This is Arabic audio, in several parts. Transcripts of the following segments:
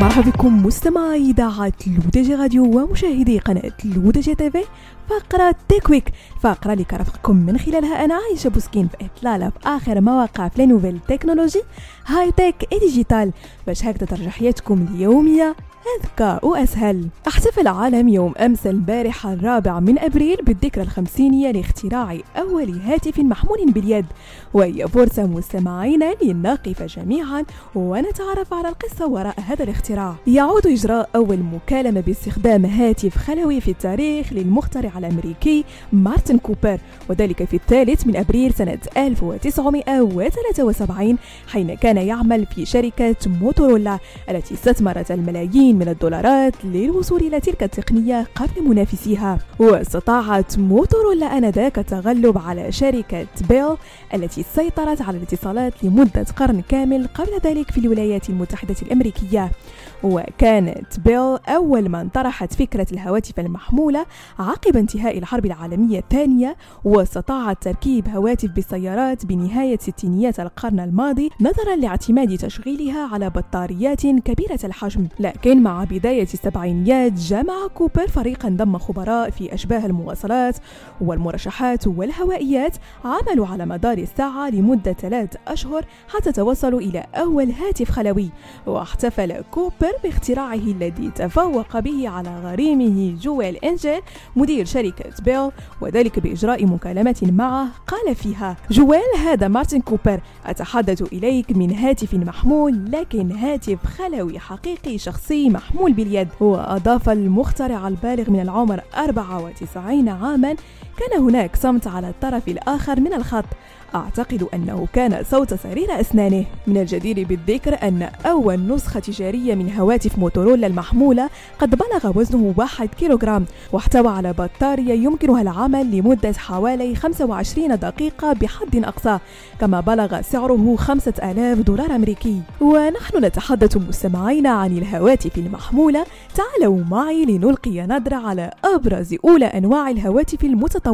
مرحبا بكم مستمعي إذاعة L'ODJ Radio ومشاهدي قناة L'ODJ TV فقرة Tech Week فقرة اللي كنرافقكم من خلالها أنا عايشة بوسكين في إطلالة في آخر ما وقع في nouvelles technologies high-tech et digital باش هكذا ترجع حياتكم اليومية أذكى وأسهل. أحتفل العالم يوم أمس البارحة الرابع من أبريل بالذكرى الخمسينية لاختراع أول هاتف محمول باليد. وهي فرصة مستمعينا لنقف جميعا ونتعرف على القصة وراء هذا الاختراع. يعود إجراء أول مكالمة باستخدام هاتف خلوي في التاريخ للمخترع الأمريكي مارتن كوبر وذلك في الثالث من أبريل سنة 1973 حين كان يعمل في شركة موتورولا التي استثمرت الملايين من الدولارات للوصول إلى تلك التقنية قبل منافسيها. واستطاعت موتورولا آنذاك التغلب على شركة بيل التي سيطرت على الاتصالات لمدة قرن كامل قبل ذلك في الولايات المتحدة الأمريكية. وكانت بيل أول من طرحت فكرة الهواتف المحمولة عقب انتهاء الحرب العالمية الثانية واستطاعت تركيب هواتف بالسيارات بنهاية ستينيات القرن الماضي نظرا لاعتماد تشغيلها على بطاريات كبيرة الحجم. لكن مع بداية السبعينيات جمع كوبر فريقا ضم خبراء في أشباه المواصلات والمرشحات والهوائيات عملوا على مدار الساعة لمدة ثلاث أشهر حتى توصلوا إلى أول هاتف خلوي واحتفل كوبر باختراعه الذي تفوق به على غريمه جويل إنجل مدير شركة بيل وذلك بإجراء مكالمة معه قال فيها جويل هذا مارتن كوبر أتحدث إليك من هاتف محمول لكن هاتف خلوي حقيقي شخصي محمول باليد وأضاف المخترع البالغ من العمر 94 عاما كان هناك صمت على الطرف الآخر من الخط. أعتقد أنه كان صوت صرير أسنانه. من الجدير بالذكر أن أول نسخة تجارية من هواتف موتورولا المحمولة قد بلغ وزنه 1 كيلوغرام واحتوى على بطارية يمكنها العمل لمدة حوالي 25 دقيقة بحد أقصى كما بلغ سعره 5000 دولار أمريكي. ونحن نتحدث مستمعين عن الهواتف المحمولة. تعالوا معي لنلقي نظرة على أبرز أولى أنواع الهواتف المتطورة.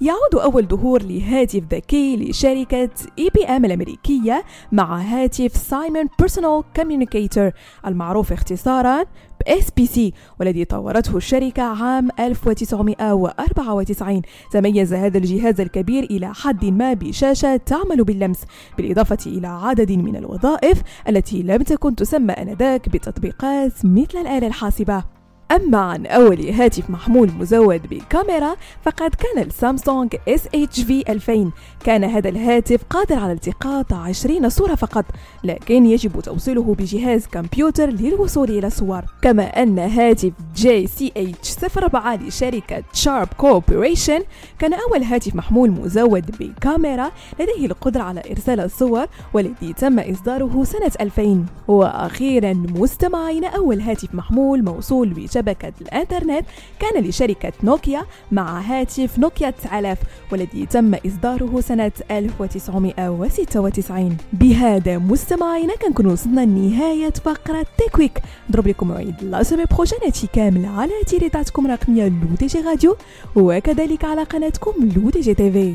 يعود أول ظهور لهاتف ذكي شركة IBM الأمريكية مع هاتف Simon Personal Communicator المعروف اختصارا SPC والذي طورته الشركة عام 1994 تميز هذا الجهاز الكبير إلى حد ما بشاشة تعمل باللمس بالإضافة إلى عدد من الوظائف التي لم تكن تسمى آنذاك بتطبيقات مثل الآلة الحاسبة. أما عن أول هاتف محمول مزود بكاميرا فقد كان السامسونج SHV 2000 كان هذا الهاتف قادر على التقاط 20 صورة فقط لكن يجب توصيله بجهاز كمبيوتر للوصول إلى الصور كما أن هاتف J-SH04 لشركة شارب كوربوريشن كان أول هاتف محمول مزود بكاميرا لديه القدرة على إرسال الصور والذي تم إصداره سنة 2000 وأخيرا مستمعين أول هاتف محمول موصول بشبكة شبكة الإنترنت كان لشركة نوكيا مع هاتف نوكيا 9000 والذي تم إصداره سنة 1996 بهذا مستمعينا كنكون وصلنا لنهاية فقرة تيكويك نضرب لكم موعد لا سومي بروجين كامل على تيريتاتكم الرقمية لو دي جي راديو وكذلك على قناتكم لو دي جي تيفي